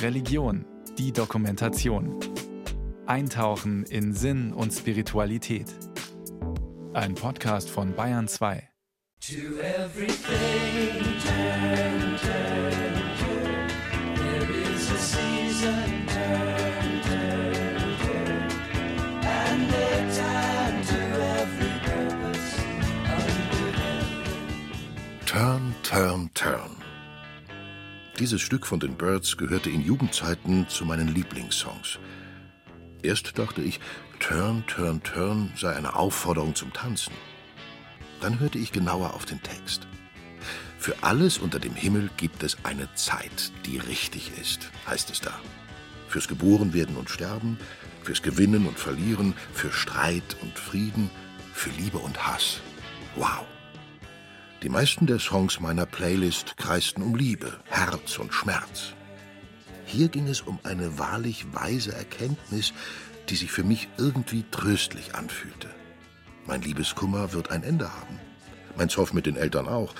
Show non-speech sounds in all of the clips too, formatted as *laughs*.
Religion, die Dokumentation. Eintauchen in Sinn und Spiritualität. Ein Podcast von Bayern 2. To everything, turn, turn, turn. There is a season, turn, turn, turn. And a time to every purpose under heaven. Turn, turn, turn. Dieses Stück von den Birds gehörte in Jugendzeiten zu meinen Lieblingssongs. Erst dachte ich, Turn, Turn, Turn sei eine Aufforderung zum Tanzen. Dann hörte ich genauer auf den Text. Für alles unter dem Himmel gibt es eine Zeit, die richtig ist, heißt es da. Fürs Geborenwerden und Sterben, fürs Gewinnen und Verlieren, für Streit und Frieden, für Liebe und Hass. Wow! Die meisten der Songs meiner Playlist kreisten um Liebe, Herz und Schmerz. Hier ging es um eine wahrlich weise Erkenntnis, die sich für mich irgendwie tröstlich anfühlte. Mein Liebeskummer wird ein Ende haben. Mein Zoff mit den Eltern auch.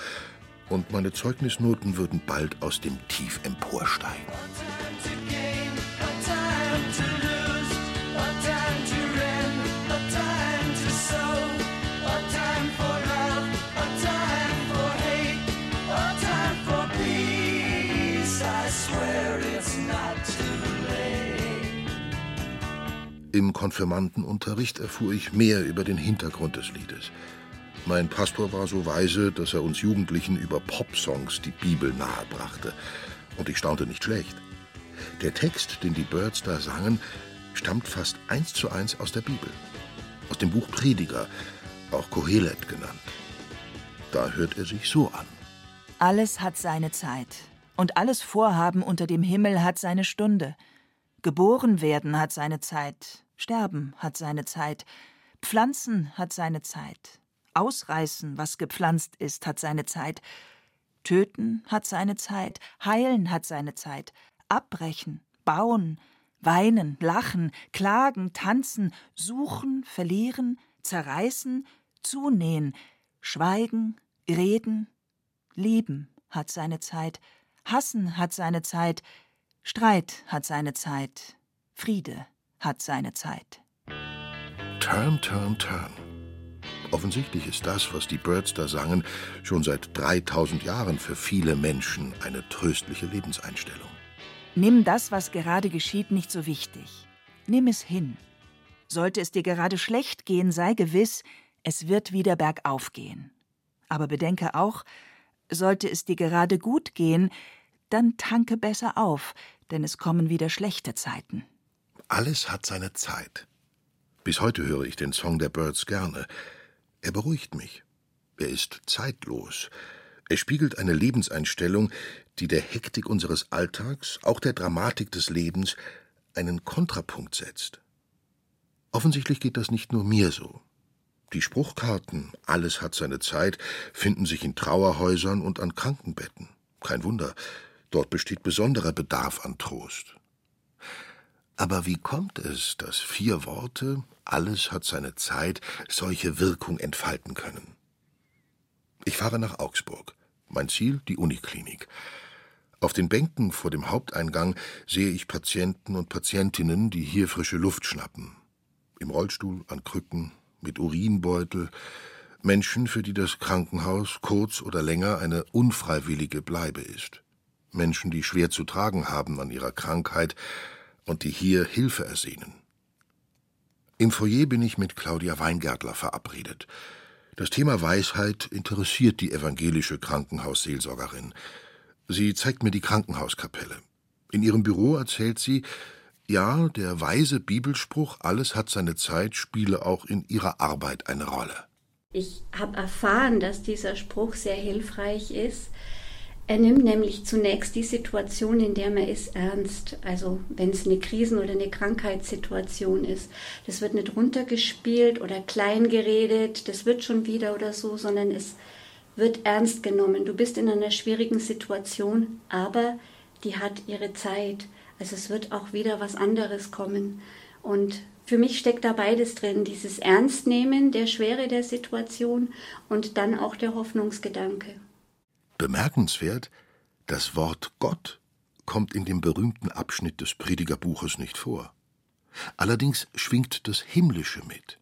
Und meine Zeugnisnoten würden bald aus dem Tief emporsteigen. Im Konfirmandenunterricht erfuhr ich mehr über den Hintergrund des Liedes. Mein Pastor war so weise, dass er uns Jugendlichen über Popsongs die Bibel nahebrachte. Und ich staunte nicht schlecht. Der Text, den die Birds da sangen, stammt fast eins zu eins aus der Bibel. Aus dem Buch Prediger, auch Kohelet genannt. Da hört er sich so an. Alles hat seine Zeit. Und alles Vorhaben unter dem Himmel hat seine Stunde. Geboren werden hat seine Zeit, Sterben hat seine Zeit, Pflanzen hat seine Zeit, Ausreißen, was gepflanzt ist, hat seine Zeit, Töten hat seine Zeit, Heilen hat seine Zeit, Abbrechen, Bauen, Weinen, Lachen, Klagen, Tanzen, Suchen, Verlieren, Zerreißen, Zunähen, Schweigen, Reden, Lieben hat seine Zeit, Hassen hat seine Zeit, Streit hat seine Zeit, Friede hat seine Zeit. Turn, turn, turn. Offensichtlich ist das, was die Birds da sangen, schon seit 3000 Jahren für viele Menschen eine tröstliche Lebenseinstellung. Nimm das, was gerade geschieht, nicht so wichtig. Nimm es hin. Sollte es dir gerade schlecht gehen, sei gewiss, es wird wieder bergauf gehen. Aber bedenke auch, sollte es dir gerade gut gehen, dann tanke besser auf, denn es kommen wieder schlechte Zeiten. Alles hat seine Zeit. Bis heute höre ich den Song der Birds gerne. Er beruhigt mich. Er ist zeitlos. Er spiegelt eine Lebenseinstellung, die der Hektik unseres Alltags, auch der Dramatik des Lebens, einen Kontrapunkt setzt. Offensichtlich geht das nicht nur mir so. Die Spruchkarten Alles hat seine Zeit finden sich in Trauerhäusern und an Krankenbetten. Kein Wunder, dort besteht besonderer Bedarf an Trost. Aber wie kommt es, dass vier Worte, alles hat seine Zeit, solche Wirkung entfalten können? Ich fahre nach Augsburg. Mein Ziel die Uniklinik. Auf den Bänken vor dem Haupteingang sehe ich Patienten und Patientinnen, die hier frische Luft schnappen. Im Rollstuhl, an Krücken, mit Urinbeutel. Menschen, für die das Krankenhaus kurz oder länger eine unfreiwillige Bleibe ist. Menschen, die schwer zu tragen haben an ihrer Krankheit, und die hier Hilfe ersehnen. Im Foyer bin ich mit Claudia Weingärtler verabredet. Das Thema Weisheit interessiert die evangelische Krankenhausseelsorgerin. Sie zeigt mir die Krankenhauskapelle. In ihrem Büro erzählt sie, ja, der weise Bibelspruch Alles hat seine Zeit spiele auch in ihrer Arbeit eine Rolle. Ich habe erfahren, dass dieser Spruch sehr hilfreich ist, er nimmt nämlich zunächst die Situation, in der man ist, ernst. Also wenn es eine Krisen- oder eine Krankheitssituation ist. Das wird nicht runtergespielt oder klein geredet, das wird schon wieder oder so, sondern es wird ernst genommen. Du bist in einer schwierigen Situation, aber die hat ihre Zeit. Also es wird auch wieder was anderes kommen. Und für mich steckt da beides drin, dieses Ernstnehmen der Schwere der Situation und dann auch der Hoffnungsgedanke. Bemerkenswert, das Wort Gott kommt in dem berühmten Abschnitt des Predigerbuches nicht vor. Allerdings schwingt das Himmlische mit.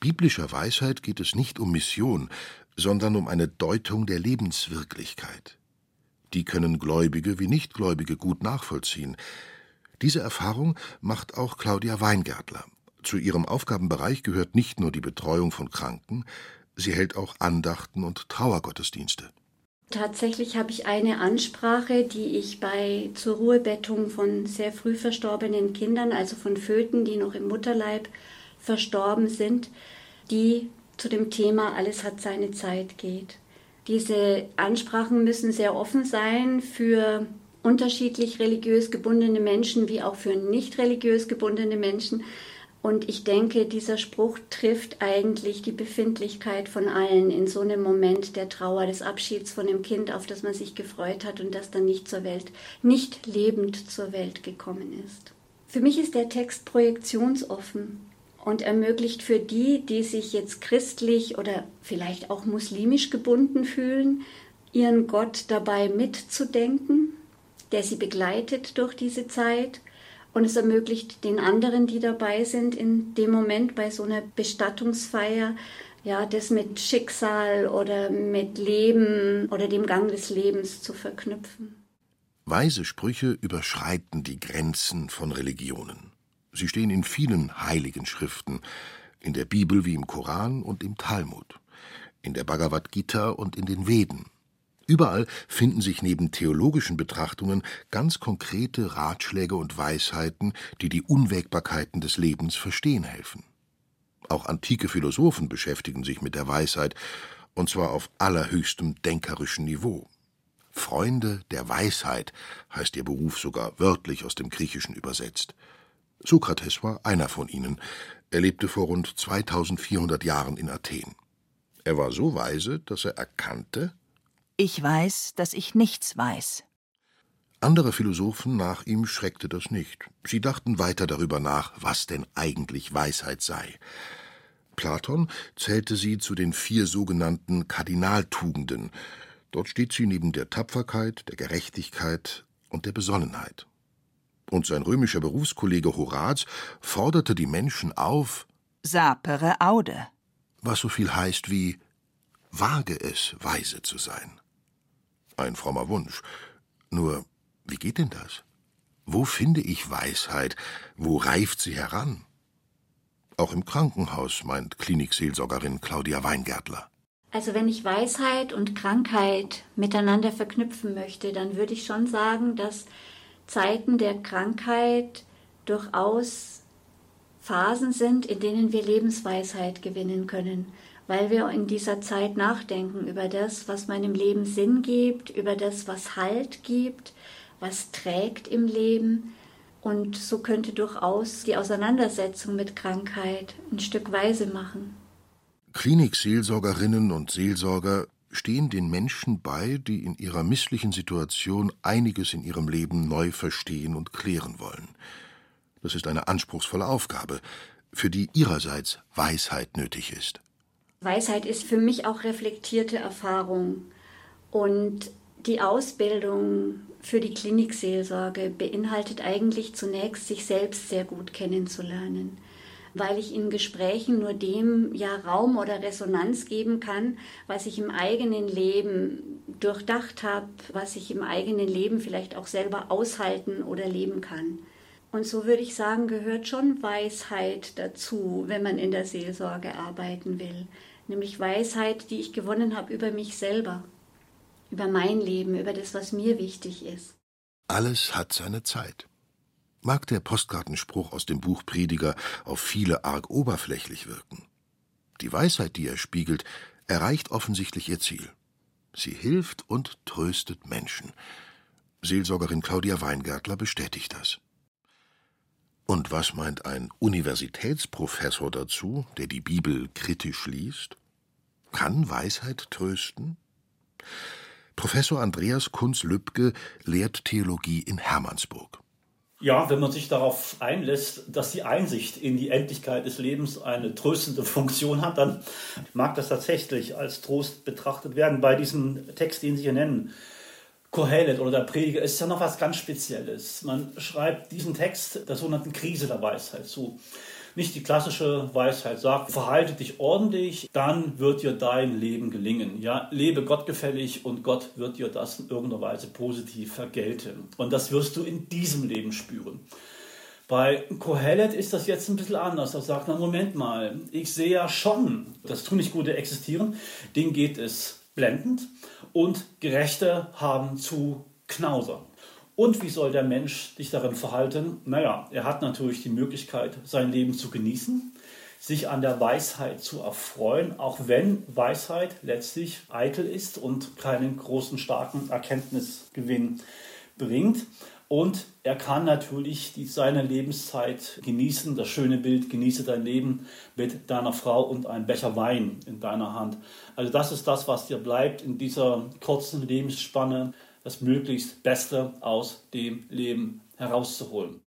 Biblischer Weisheit geht es nicht um Mission, sondern um eine Deutung der Lebenswirklichkeit. Die können Gläubige wie Nichtgläubige gut nachvollziehen. Diese Erfahrung macht auch Claudia Weingärtler. Zu ihrem Aufgabenbereich gehört nicht nur die Betreuung von Kranken, sie hält auch Andachten und Trauergottesdienste. Tatsächlich habe ich eine Ansprache, die ich bei zur Ruhebettung von sehr früh verstorbenen Kindern, also von Föten, die noch im Mutterleib verstorben sind, die zu dem Thema Alles hat seine Zeit geht. Diese Ansprachen müssen sehr offen sein für unterschiedlich religiös gebundene Menschen wie auch für nicht religiös gebundene Menschen. Und ich denke, dieser Spruch trifft eigentlich die Befindlichkeit von allen in so einem Moment der Trauer, des Abschieds von dem Kind, auf das man sich gefreut hat und das dann nicht zur Welt, nicht lebend zur Welt gekommen ist. Für mich ist der Text projektionsoffen und ermöglicht für die, die sich jetzt christlich oder vielleicht auch muslimisch gebunden fühlen, ihren Gott dabei mitzudenken, der sie begleitet durch diese Zeit. Und es ermöglicht den anderen, die dabei sind, in dem Moment bei so einer Bestattungsfeier, ja, das mit Schicksal oder mit Leben oder dem Gang des Lebens zu verknüpfen. Weise Sprüche überschreiten die Grenzen von Religionen. Sie stehen in vielen heiligen Schriften, in der Bibel wie im Koran und im Talmud, in der Bhagavad Gita und in den Veden. Überall finden sich neben theologischen Betrachtungen ganz konkrete Ratschläge und Weisheiten, die die Unwägbarkeiten des Lebens verstehen helfen. Auch antike Philosophen beschäftigen sich mit der Weisheit, und zwar auf allerhöchstem denkerischen Niveau. Freunde der Weisheit heißt ihr Beruf sogar wörtlich aus dem Griechischen übersetzt. Sokrates war einer von ihnen. Er lebte vor rund 2400 Jahren in Athen. Er war so weise, dass er erkannte, ich weiß, dass ich nichts weiß. Andere Philosophen nach ihm schreckte das nicht. Sie dachten weiter darüber nach, was denn eigentlich Weisheit sei. Platon zählte sie zu den vier sogenannten Kardinaltugenden. Dort steht sie neben der Tapferkeit, der Gerechtigkeit und der Besonnenheit und sein römischer Berufskollege Horaz forderte die Menschen auf Sapere aude, was so viel heißt wie wage es, weise zu sein. Ein frommer Wunsch. Nur, wie geht denn das? Wo finde ich Weisheit? Wo reift sie heran? Auch im Krankenhaus, meint Klinikseelsorgerin Claudia Weingärtler. Also wenn ich Weisheit und Krankheit miteinander verknüpfen möchte, dann würde ich schon sagen, dass Zeiten der Krankheit durchaus Phasen sind, in denen wir Lebensweisheit gewinnen können, weil wir in dieser Zeit nachdenken über das, was meinem Leben Sinn gibt, über das, was Halt gibt, was trägt im Leben. Und so könnte durchaus die Auseinandersetzung mit Krankheit ein Stück weise machen. Klinikseelsorgerinnen und Seelsorger stehen den Menschen bei, die in ihrer misslichen Situation einiges in ihrem Leben neu verstehen und klären wollen. Das ist eine anspruchsvolle Aufgabe, für die ihrerseits Weisheit nötig ist. Weisheit ist für mich auch reflektierte Erfahrung. Und die Ausbildung für die Klinikseelsorge beinhaltet eigentlich zunächst, sich selbst sehr gut kennenzulernen weil ich in Gesprächen nur dem ja Raum oder Resonanz geben kann, was ich im eigenen Leben durchdacht habe, was ich im eigenen Leben vielleicht auch selber aushalten oder leben kann. Und so würde ich sagen, gehört schon Weisheit dazu, wenn man in der Seelsorge arbeiten will. Nämlich Weisheit, die ich gewonnen habe über mich selber, über mein Leben, über das, was mir wichtig ist. Alles hat seine Zeit mag der Postkartenspruch aus dem Buch Prediger auf viele arg oberflächlich wirken. Die Weisheit, die er spiegelt, erreicht offensichtlich ihr Ziel. Sie hilft und tröstet Menschen. Seelsorgerin Claudia Weingärtler bestätigt das. Und was meint ein Universitätsprofessor dazu, der die Bibel kritisch liest? Kann Weisheit trösten? Professor Andreas Kunz-Lübke lehrt Theologie in Hermannsburg. Ja, wenn man sich darauf einlässt, dass die Einsicht in die Endlichkeit des Lebens eine tröstende *laughs* Funktion hat, dann mag das tatsächlich als Trost betrachtet werden. Bei diesem Text, den Sie hier nennen, Kohelet oder der Prediger ist ja noch was ganz Spezielles. Man schreibt diesen Text der sogenannten Krise der Weisheit zu. Nicht die klassische Weisheit sagt, verhalte dich ordentlich, dann wird dir dein Leben gelingen. Ja, lebe gottgefällig und Gott wird dir das in irgendeiner Weise positiv vergelten. Und das wirst du in diesem Leben spüren. Bei Kohelet ist das jetzt ein bisschen anders. Er sagt, na Moment mal, ich sehe ja schon, dass tu nicht Gute existieren, denen geht es blendend und Gerechte haben zu knausern. Und wie soll der Mensch sich darin verhalten? Naja, er hat natürlich die Möglichkeit, sein Leben zu genießen, sich an der Weisheit zu erfreuen, auch wenn Weisheit letztlich eitel ist und keinen großen, starken Erkenntnisgewinn bringt. Und er kann natürlich die, seine Lebenszeit genießen, das schöne Bild, genieße dein Leben mit deiner Frau und einem Becher Wein in deiner Hand. Also das ist das, was dir bleibt in dieser kurzen Lebensspanne, das möglichst Beste aus dem Leben herauszuholen.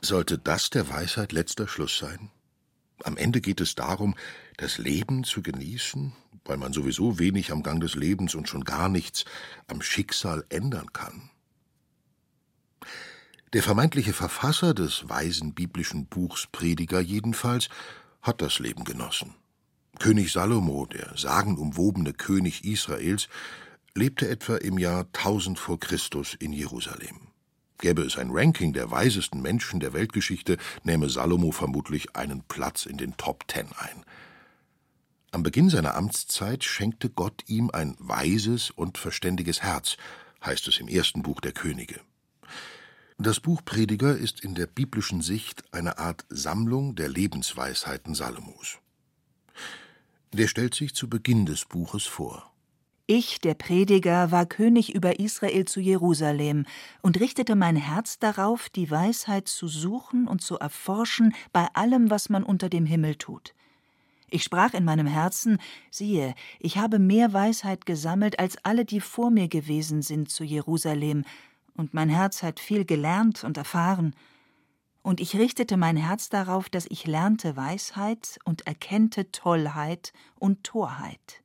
Sollte das der Weisheit letzter Schluss sein? Am Ende geht es darum, das Leben zu genießen, weil man sowieso wenig am Gang des Lebens und schon gar nichts am Schicksal ändern kann. Der vermeintliche Verfasser des weisen biblischen Buchs Prediger jedenfalls hat das Leben genossen. König Salomo, der sagenumwobene König Israels, lebte etwa im Jahr 1000 vor Christus in Jerusalem. Gäbe es ein Ranking der weisesten Menschen der Weltgeschichte, nähme Salomo vermutlich einen Platz in den Top Ten ein. Am Beginn seiner Amtszeit schenkte Gott ihm ein weises und verständiges Herz, heißt es im ersten Buch der Könige. Das Buch Prediger ist in der biblischen Sicht eine Art Sammlung der Lebensweisheiten Salomos. Der stellt sich zu Beginn des Buches vor. Ich, der Prediger, war König über Israel zu Jerusalem und richtete mein Herz darauf, die Weisheit zu suchen und zu erforschen bei allem, was man unter dem Himmel tut. Ich sprach in meinem Herzen, siehe, ich habe mehr Weisheit gesammelt als alle, die vor mir gewesen sind zu Jerusalem, und mein Herz hat viel gelernt und erfahren. Und ich richtete mein Herz darauf, dass ich lernte Weisheit und erkennte Tollheit und Torheit.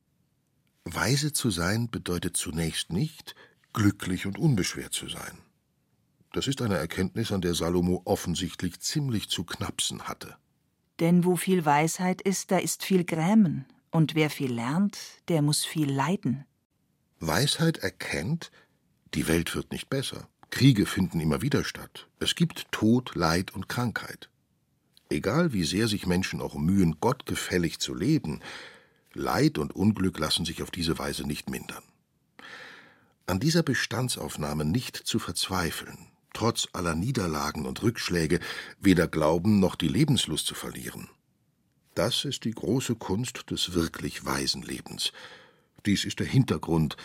Weise zu sein bedeutet zunächst nicht, glücklich und unbeschwert zu sein. Das ist eine Erkenntnis, an der Salomo offensichtlich ziemlich zu knapsen hatte. Denn wo viel Weisheit ist, da ist viel Grämen, und wer viel lernt, der muss viel leiden. Weisheit erkennt, die Welt wird nicht besser. Kriege finden immer wieder statt. Es gibt Tod, Leid und Krankheit. Egal wie sehr sich Menschen auch mühen, gottgefällig zu leben, Leid und Unglück lassen sich auf diese Weise nicht mindern. An dieser Bestandsaufnahme nicht zu verzweifeln, trotz aller Niederlagen und Rückschläge weder Glauben noch die Lebenslust zu verlieren. Das ist die große Kunst des wirklich weisen Lebens. Dies ist der Hintergrund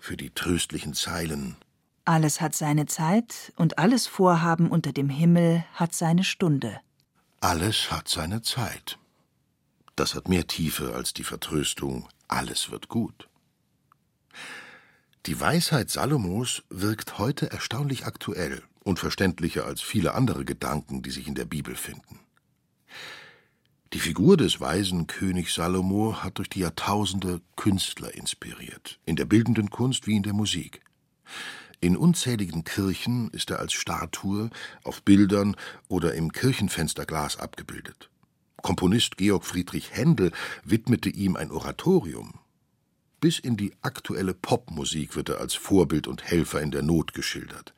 für die tröstlichen Zeilen. Alles hat seine Zeit und alles Vorhaben unter dem Himmel hat seine Stunde. Alles hat seine Zeit. Das hat mehr Tiefe als die Vertröstung, alles wird gut. Die Weisheit Salomos wirkt heute erstaunlich aktuell und verständlicher als viele andere Gedanken, die sich in der Bibel finden. Die Figur des weisen König Salomo hat durch die Jahrtausende Künstler inspiriert, in der bildenden Kunst wie in der Musik. In unzähligen Kirchen ist er als Statue, auf Bildern oder im Kirchenfensterglas abgebildet. Komponist Georg Friedrich Händel widmete ihm ein Oratorium. Bis in die aktuelle Popmusik wird er als Vorbild und Helfer in der Not geschildert.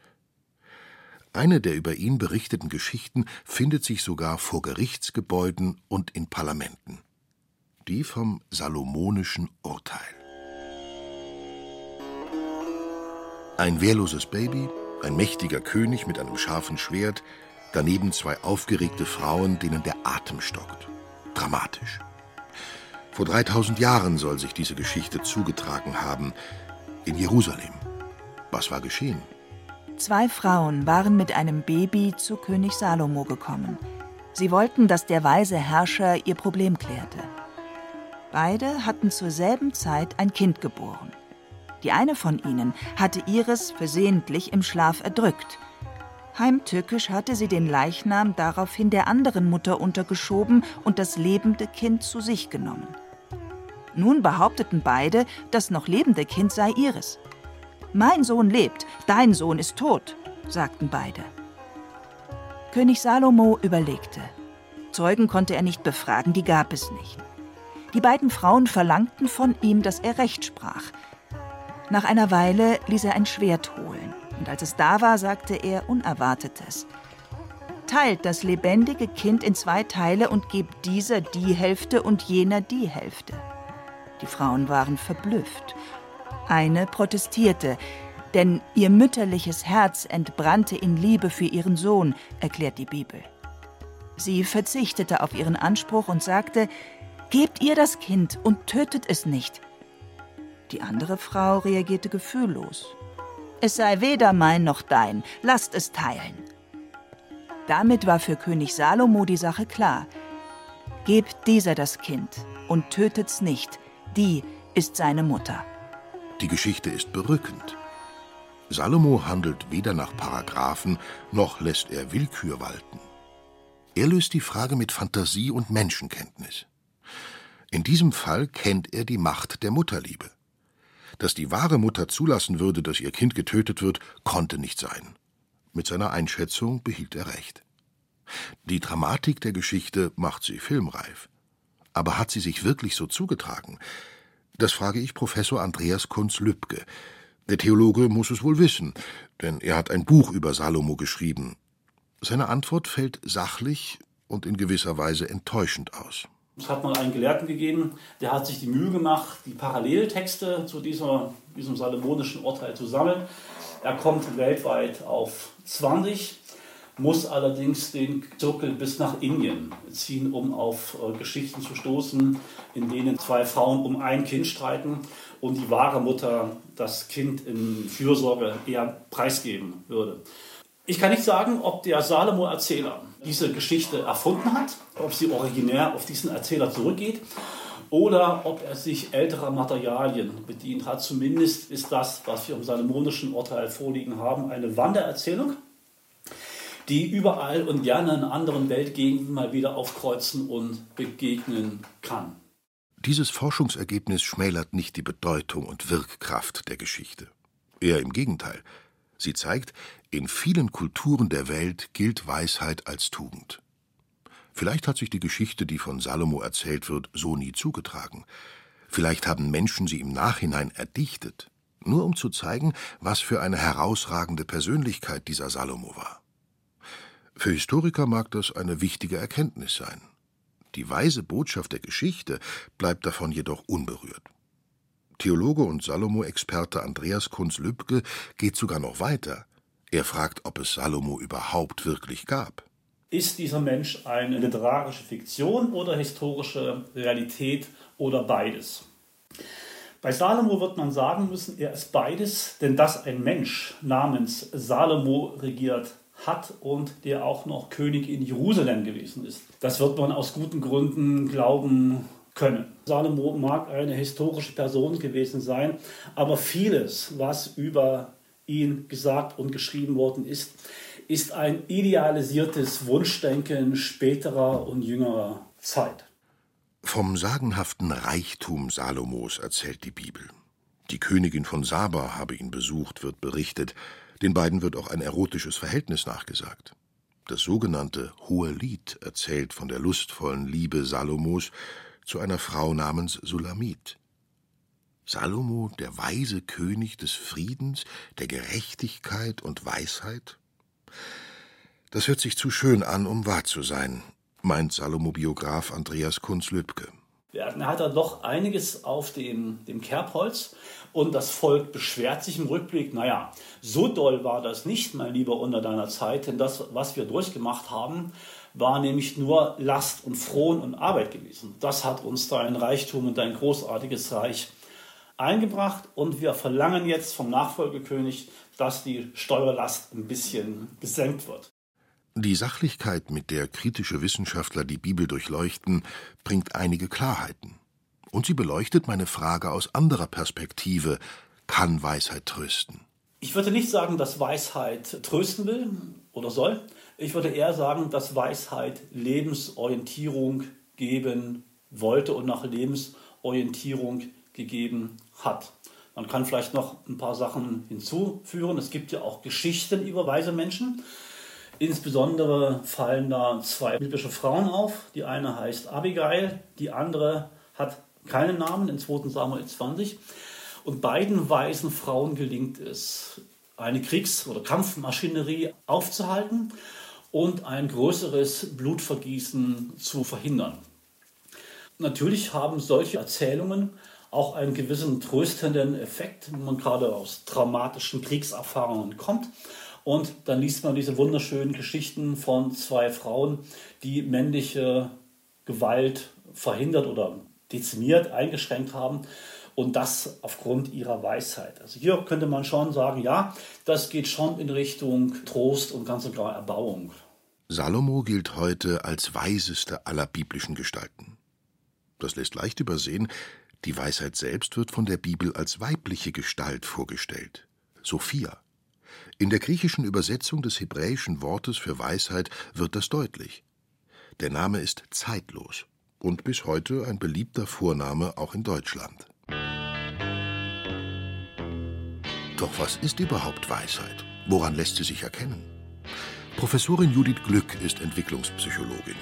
Eine der über ihn berichteten Geschichten findet sich sogar vor Gerichtsgebäuden und in Parlamenten. Die vom salomonischen Urteil. Ein wehrloses Baby, ein mächtiger König mit einem scharfen Schwert, daneben zwei aufgeregte Frauen, denen der Atem stockt. Dramatisch. Vor 3000 Jahren soll sich diese Geschichte zugetragen haben, in Jerusalem. Was war geschehen? Zwei Frauen waren mit einem Baby zu König Salomo gekommen. Sie wollten, dass der weise Herrscher ihr Problem klärte. Beide hatten zur selben Zeit ein Kind geboren. Die eine von ihnen hatte ihres versehentlich im Schlaf erdrückt. Heimtückisch hatte sie den Leichnam daraufhin der anderen Mutter untergeschoben und das lebende Kind zu sich genommen. Nun behaupteten beide, das noch lebende Kind sei ihres. Mein Sohn lebt, dein Sohn ist tot, sagten beide. König Salomo überlegte. Zeugen konnte er nicht befragen, die gab es nicht. Die beiden Frauen verlangten von ihm, dass er Recht sprach. Nach einer Weile ließ er ein Schwert holen, und als es da war, sagte er Unerwartetes. Teilt das lebendige Kind in zwei Teile und gebt dieser die Hälfte und jener die Hälfte. Die Frauen waren verblüfft. Eine protestierte, denn ihr mütterliches Herz entbrannte in Liebe für ihren Sohn, erklärt die Bibel. Sie verzichtete auf ihren Anspruch und sagte, Gebt ihr das Kind und tötet es nicht. Die andere Frau reagierte gefühllos. Es sei weder mein noch dein, lasst es teilen. Damit war für König Salomo die Sache klar. Gebt dieser das Kind und tötet's nicht, die ist seine Mutter. Die Geschichte ist berückend. Salomo handelt weder nach Paragraphen noch lässt er Willkür walten. Er löst die Frage mit Fantasie und Menschenkenntnis. In diesem Fall kennt er die Macht der Mutterliebe. Dass die wahre Mutter zulassen würde, dass ihr Kind getötet wird, konnte nicht sein. Mit seiner Einschätzung behielt er recht. Die Dramatik der Geschichte macht sie filmreif. Aber hat sie sich wirklich so zugetragen? Das frage ich Professor Andreas Kunz-Lübke. Der Theologe muss es wohl wissen, denn er hat ein Buch über Salomo geschrieben. Seine Antwort fällt sachlich und in gewisser Weise enttäuschend aus. Es hat mal einen Gelehrten gegeben, der hat sich die Mühe gemacht, die Paralleltexte zu dieser, diesem salomonischen Urteil zu sammeln. Er kommt weltweit auf 20, muss allerdings den Zirkel bis nach Indien ziehen, um auf äh, Geschichten zu stoßen, in denen zwei Frauen um ein Kind streiten und die wahre Mutter das Kind in Fürsorge eher preisgeben würde. Ich kann nicht sagen, ob der Salomo-Erzähler diese Geschichte erfunden hat, ob sie originär auf diesen Erzähler zurückgeht oder ob er sich älterer Materialien bedient hat. Zumindest ist das, was wir im salomonischen Urteil vorliegen haben, eine Wandererzählung, die überall und gerne in anderen Weltgegenden mal wieder aufkreuzen und begegnen kann. Dieses Forschungsergebnis schmälert nicht die Bedeutung und Wirkkraft der Geschichte. Eher im Gegenteil. Sie zeigt, in vielen Kulturen der Welt gilt Weisheit als Tugend. Vielleicht hat sich die Geschichte, die von Salomo erzählt wird, so nie zugetragen. Vielleicht haben Menschen sie im Nachhinein erdichtet, nur um zu zeigen, was für eine herausragende Persönlichkeit dieser Salomo war. Für Historiker mag das eine wichtige Erkenntnis sein. Die weise Botschaft der Geschichte bleibt davon jedoch unberührt. Theologe und Salomo-Experte Andreas Kunz-Lübke geht sogar noch weiter. Er fragt, ob es Salomo überhaupt wirklich gab. Ist dieser Mensch eine literarische Fiktion oder historische Realität oder beides? Bei Salomo wird man sagen müssen, er ist beides, denn dass ein Mensch namens Salomo regiert hat und der auch noch König in Jerusalem gewesen ist. Das wird man aus guten Gründen glauben können. Salomo mag eine historische Person gewesen sein, aber vieles, was über ihn gesagt und geschrieben worden ist, ist ein idealisiertes Wunschdenken späterer und jüngerer Zeit. Vom sagenhaften Reichtum Salomos erzählt die Bibel. Die Königin von Saba habe ihn besucht, wird berichtet. Den beiden wird auch ein erotisches Verhältnis nachgesagt. Das sogenannte Hohe Lied erzählt von der lustvollen Liebe Salomos zu einer Frau namens Sulamit. Salomo, der weise König des Friedens, der Gerechtigkeit und Weisheit? Das hört sich zu schön an, um wahr zu sein, meint Salomo-Biograf Andreas Kunz-Lübke. Er hat da doch einiges auf dem, dem Kerbholz und das Volk beschwert sich im Rückblick, naja, so doll war das nicht, mein Lieber, unter deiner Zeit, denn das, was wir durchgemacht haben, war nämlich nur Last und Frohn und Arbeit gewesen. Das hat uns dein Reichtum und dein großartiges Reich eingebracht und wir verlangen jetzt vom Nachfolgekönig, dass die Steuerlast ein bisschen gesenkt wird. Die Sachlichkeit, mit der kritische Wissenschaftler die Bibel durchleuchten, bringt einige Klarheiten. Und sie beleuchtet meine Frage aus anderer Perspektive. Kann Weisheit trösten? Ich würde nicht sagen, dass Weisheit trösten will oder soll. Ich würde eher sagen, dass Weisheit Lebensorientierung geben wollte und nach Lebensorientierung gegeben hat. Man kann vielleicht noch ein paar Sachen hinzufügen. Es gibt ja auch Geschichten über weise Menschen. Insbesondere fallen da zwei biblische Frauen auf. Die eine heißt Abigail, die andere hat keinen Namen in 2. Samuel 20. Und beiden weisen Frauen gelingt es, eine Kriegs- oder Kampfmaschinerie aufzuhalten und ein größeres Blutvergießen zu verhindern. Natürlich haben solche Erzählungen auch einen gewissen tröstenden Effekt, wenn man gerade aus traumatischen Kriegserfahrungen kommt. Und dann liest man diese wunderschönen Geschichten von zwei Frauen, die männliche Gewalt verhindert oder dezimiert, eingeschränkt haben. Und das aufgrund ihrer Weisheit. Also hier könnte man schon sagen, ja, das geht schon in Richtung Trost und ganz sogar Erbauung. Salomo gilt heute als weiseste aller biblischen Gestalten. Das lässt leicht übersehen, die Weisheit selbst wird von der Bibel als weibliche Gestalt vorgestellt. Sophia. In der griechischen Übersetzung des hebräischen Wortes für Weisheit wird das deutlich. Der Name ist zeitlos und bis heute ein beliebter Vorname auch in Deutschland. Doch was ist überhaupt Weisheit? Woran lässt sie sich erkennen? Professorin Judith Glück ist Entwicklungspsychologin.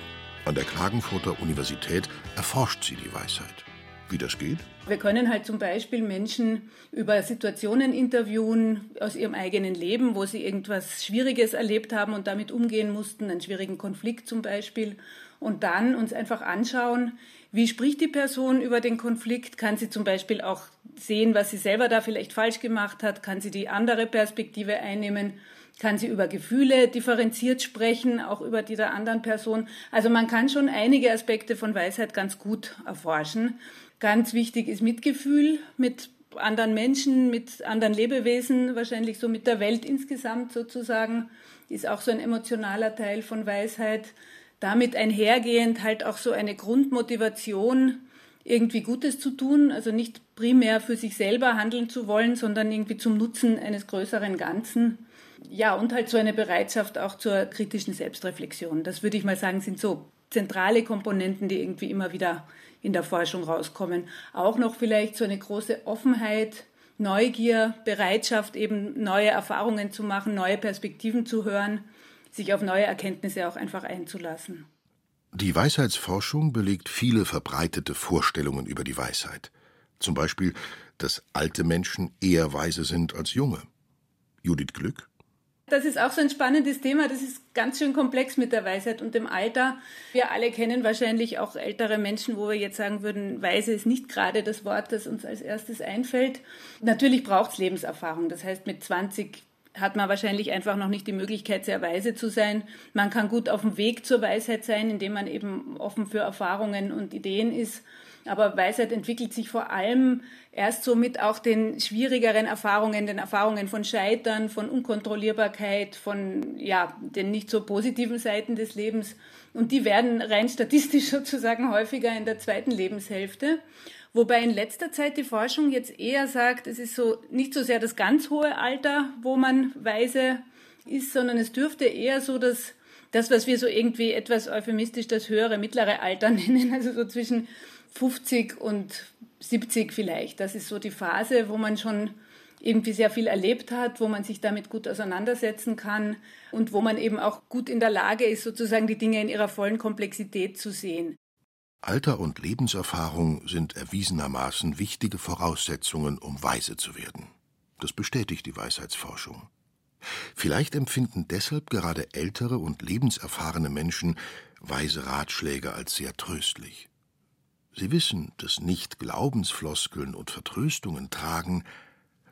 An der Klagenfurter Universität erforscht sie die Weisheit. Wie das geht? Wir können halt zum Beispiel Menschen über Situationen interviewen aus ihrem eigenen Leben, wo sie irgendwas Schwieriges erlebt haben und damit umgehen mussten, einen schwierigen Konflikt zum Beispiel. Und dann uns einfach anschauen, wie spricht die Person über den Konflikt? Kann sie zum Beispiel auch sehen, was sie selber da vielleicht falsch gemacht hat? Kann sie die andere Perspektive einnehmen? Kann sie über Gefühle differenziert sprechen, auch über die der anderen Person? Also man kann schon einige Aspekte von Weisheit ganz gut erforschen. Ganz wichtig ist Mitgefühl mit anderen Menschen, mit anderen Lebewesen, wahrscheinlich so mit der Welt insgesamt sozusagen, ist auch so ein emotionaler Teil von Weisheit. Damit einhergehend halt auch so eine Grundmotivation, irgendwie Gutes zu tun, also nicht primär für sich selber handeln zu wollen, sondern irgendwie zum Nutzen eines größeren Ganzen. Ja, und halt so eine Bereitschaft auch zur kritischen Selbstreflexion. Das würde ich mal sagen, sind so zentrale Komponenten, die irgendwie immer wieder in der Forschung rauskommen. Auch noch vielleicht so eine große Offenheit, Neugier, Bereitschaft, eben neue Erfahrungen zu machen, neue Perspektiven zu hören, sich auf neue Erkenntnisse auch einfach einzulassen. Die Weisheitsforschung belegt viele verbreitete Vorstellungen über die Weisheit. Zum Beispiel, dass alte Menschen eher weise sind als junge. Judith Glück das ist auch so ein spannendes Thema. Das ist ganz schön komplex mit der Weisheit und dem Alter. Wir alle kennen wahrscheinlich auch ältere Menschen, wo wir jetzt sagen würden, weise ist nicht gerade das Wort, das uns als erstes einfällt. Natürlich braucht es Lebenserfahrung. Das heißt, mit 20 hat man wahrscheinlich einfach noch nicht die Möglichkeit, sehr weise zu sein. Man kann gut auf dem Weg zur Weisheit sein, indem man eben offen für Erfahrungen und Ideen ist. Aber Weisheit entwickelt sich vor allem erst so mit auch den schwierigeren Erfahrungen, den Erfahrungen von Scheitern, von Unkontrollierbarkeit, von ja, den nicht so positiven Seiten des Lebens. Und die werden rein statistisch *laughs* sozusagen häufiger in der zweiten Lebenshälfte. Wobei in letzter Zeit die Forschung jetzt eher sagt, es ist so nicht so sehr das ganz hohe Alter, wo man weise ist, sondern es dürfte eher so das, das, was wir so irgendwie etwas euphemistisch das höhere mittlere Alter *laughs* nennen, also so zwischen 50 und 70 vielleicht. Das ist so die Phase, wo man schon irgendwie sehr viel erlebt hat, wo man sich damit gut auseinandersetzen kann und wo man eben auch gut in der Lage ist, sozusagen die Dinge in ihrer vollen Komplexität zu sehen. Alter und Lebenserfahrung sind erwiesenermaßen wichtige Voraussetzungen, um weise zu werden. Das bestätigt die Weisheitsforschung. Vielleicht empfinden deshalb gerade ältere und lebenserfahrene Menschen weise Ratschläge als sehr tröstlich. Sie wissen, dass nicht Glaubensfloskeln und Vertröstungen tragen,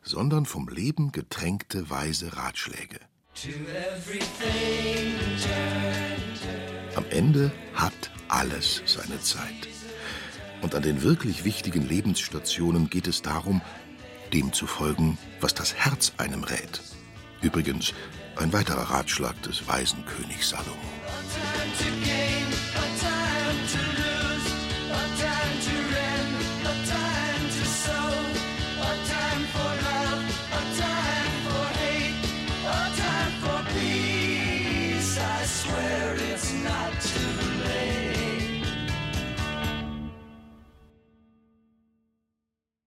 sondern vom Leben getränkte weise Ratschläge. Am Ende hat alles seine Zeit. Und an den wirklich wichtigen Lebensstationen geht es darum, dem zu folgen, was das Herz einem rät. Übrigens ein weiterer Ratschlag des weisen Königs Salomo.